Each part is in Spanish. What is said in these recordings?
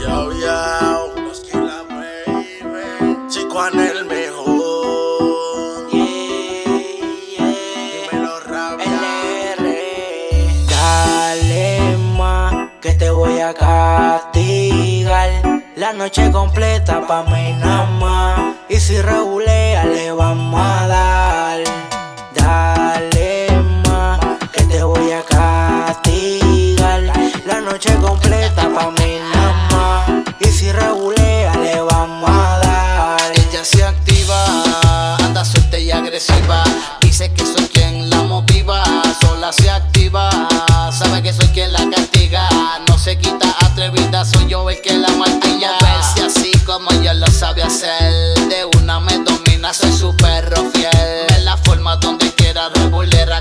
Yo, yo, los que la baby. Chico el mejor. Dímelo rabia. Dale más que te voy a castigar. La noche completa pa' mí nada más. Y si regulea le vamos a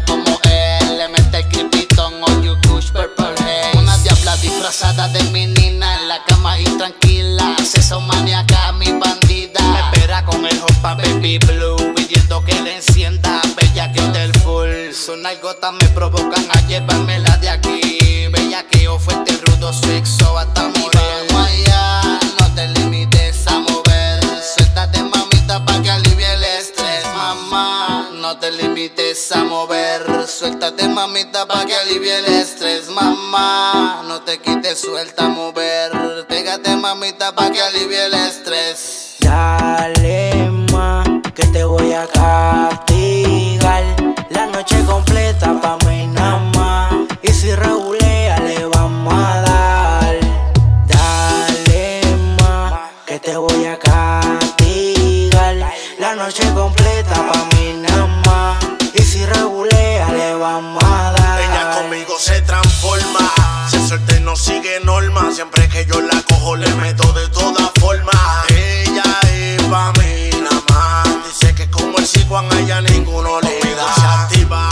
como él. Le mete el o you kush purple haze. Una diabla disfrazada de menina en la cama intranquila. Seso maníaca, mi bandida. Me espera con el pa baby blue. Pidiendo que le encienda. Bella que del full. Son algotas me provocan a llevármela de aquí. Bella que yo fuerte, rudo, sexo hasta morir. Vamos allá, mamita pa' que alivie el estrés, mamá. No te quites, suelta a mover. Pégate mamita pa' que alivie el estrés. Dale más que te voy a castigar. La noche completa pa' mí nada más. Y si regulea le vamos a dar. Dale más que te voy a castigar. La noche completa pa' mí nada como el Siguan a ella ninguno le da. Se activa.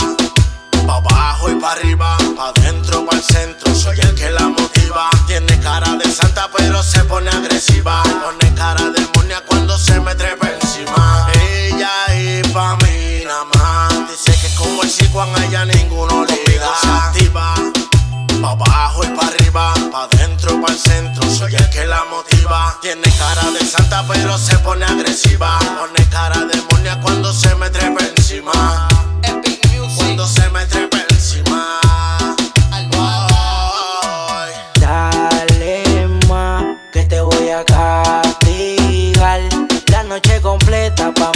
Pa' abajo y pa' arriba. Pa' adentro, pa' el centro. Soy el que la motiva. Tiene cara de santa, pero se pone agresiva. Pone cara de demonia cuando se me trepa encima. Ella es pa' mí nada más. Dice que como el Siguan a ella ninguno el centro, soy el que la motiva. Tiene cara de santa, pero se pone agresiva. Pone cara de demonia cuando se me trepa encima. Epic Music. Cuando se me trepa encima. Ay. Dale más que te voy a castigar. La noche completa pa'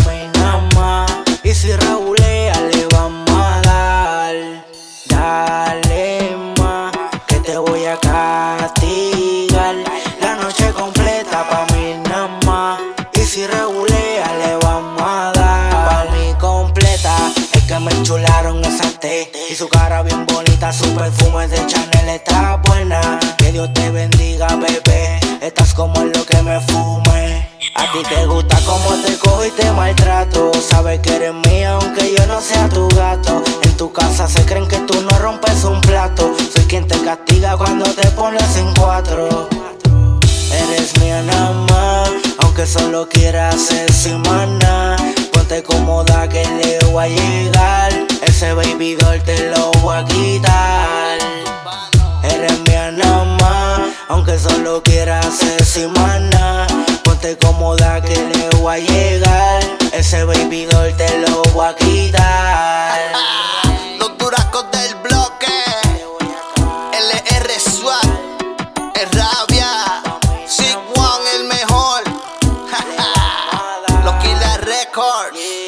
pa' mí nada más. Y si regulea le vamos a dar. Pa' mí completa es que me enchularon esa T. Y su cara bien bonita, su perfume de Chanel está buena. Que Dios te bendiga, bebé. Estás como lo que me fume. A ti te gusta como te cojo y te maltrato. Sabes que eres mía aunque yo no sea tu gato. En tu casa se creen que tú no rompes un plato. Soy quien te castiga cuando te pones en cuatro. Eres mía nada más, aunque solo quieras ser semana. Ponte cómoda que le voy a llegar. Ese baby doll te lo voy a quitar. Eres mía nada más, aunque solo quieras ser semana. Ponte cómoda que le voy a llegar. Ese baby doll te lo voy a quitar. Cars. Yeah.